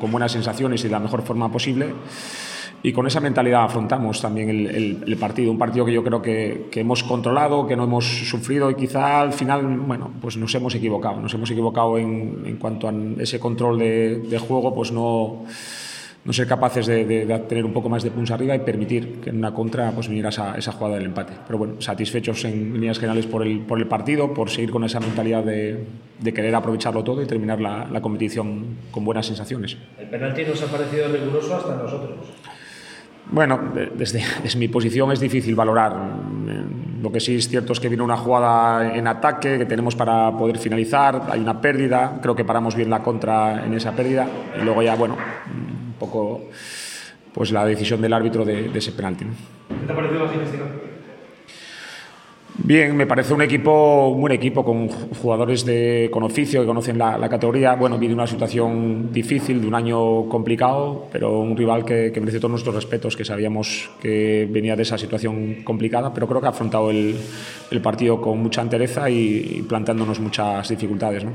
con buenas sensaciones y de la mejor forma posible. Y con esa mentalidad afrontamos también el, partido, un partido que yo creo que, hemos controlado, que no hemos sufrido y quizá al final, bueno, pues nos hemos equivocado, nos hemos equivocado en, en cuanto a ese control de, de juego, pues no no ser capaces de, tener un poco más de puntos arriba y permitir que en una contra pues viniera esa, esa jugada del empate. Pero bueno, satisfechos en líneas generales por el, por el partido, por seguir con esa mentalidad de, de querer aprovecharlo todo y terminar la, la, competición con buenas sensaciones. El penalti nos ha parecido riguroso hasta nosotros. Bueno, desde, desde, mi posición es difícil valorar. Lo que sí es cierto es que viene una jugada en ataque que tenemos para poder finalizar, hay una pérdida, creo que paramos bien la contra en esa pérdida y luego ya, bueno, poco pues la decisión del árbitro de, ese penalti. ¿Qué te ha parecido la gimnástica? Bien, me parece un equipo, un buen equipo con jugadores de, con oficio que conocen la, categoría. Bueno, viene una situación difícil, de un año complicado, pero un rival que, merece todos nuestros respetos, que sabíamos que venía de esa situación complicada, pero creo que ha afrontado el, partido con mucha entereza y, y planteándonos muchas dificultades. ¿no?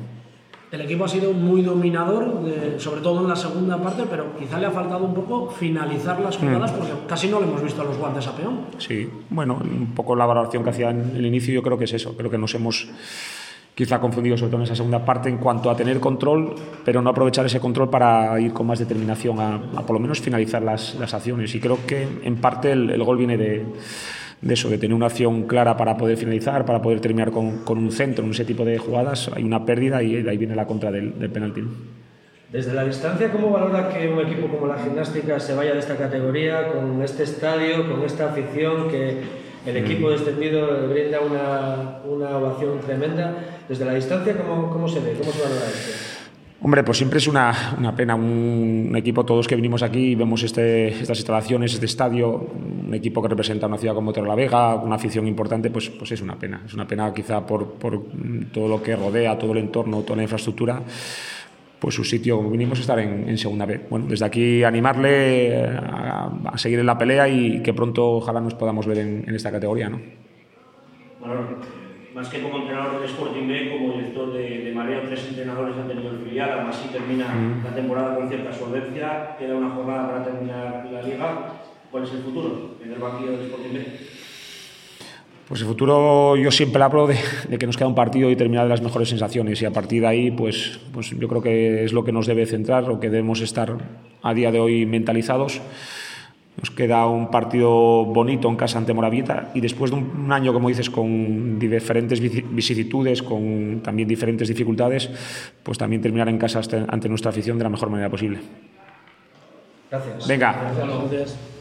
El equipo ha sido muy dominador, sobre todo en la segunda parte, pero quizá le ha faltado un poco finalizar las jugadas mm. porque casi no le hemos visto a los guantes a peón. Sí, bueno, un poco la valoración que hacía en el inicio yo creo que es eso, creo que nos hemos quizá confundido sobre todo en esa segunda parte en cuanto a tener control, pero no aprovechar ese control para ir con más determinación a, por lo menos finalizar las, las, acciones. Y creo que en parte el gol viene de de eso, de tener una acción clara para poder finalizar, para poder terminar con, con un centro en ese tipo de jugadas, hay una pérdida y de ahí viene la contra del, del penalti. Desde la distancia, ¿cómo valora que un equipo como la gimnástica se vaya de esta categoría, con este estadio, con esta afición, que el equipo mm. descendido brinda una, una ovación tremenda? Desde la distancia, ¿cómo, cómo se ve? ¿Cómo se valora esto? Hombre, pues siempre es una, una pena. Un, equipo, todos que venimos aquí y vemos este, estas instalaciones, este estadio, un equipo que representa una ciudad como la Vega, una afición importante, pues, pues es una pena. Es una pena quizá por, por todo lo que rodea, todo el entorno, toda la infraestructura pues su sitio, como vinimos, estar en, en, segunda B. Bueno, desde aquí animarle a, a, seguir en la pelea y que pronto ojalá nos podamos ver en, en esta categoría. ¿no? Bueno, más que como entrenador del Sporting B, como director de, de Marea, tres entrenadores han tenido el filial, aún así termina mm. la temporada con cierta solvencia, queda una jornada para terminar la liga. ¿Cuál es el futuro en el banquillo del Sporting B? Pues el futuro yo siempre hablo de, de, que nos queda un partido y terminar de las mejores sensaciones y a partir de ahí pues, pues yo creo que es lo que nos debe centrar, lo que debemos estar a día de hoy mentalizados. Nos queda un partido bonito en casa ante Moravieta y después de un año, como dices, con diferentes vicisitudes, con también diferentes dificultades, pues también terminar en casa ante nuestra afición de la mejor manera posible. Gracias. Venga. Gracias.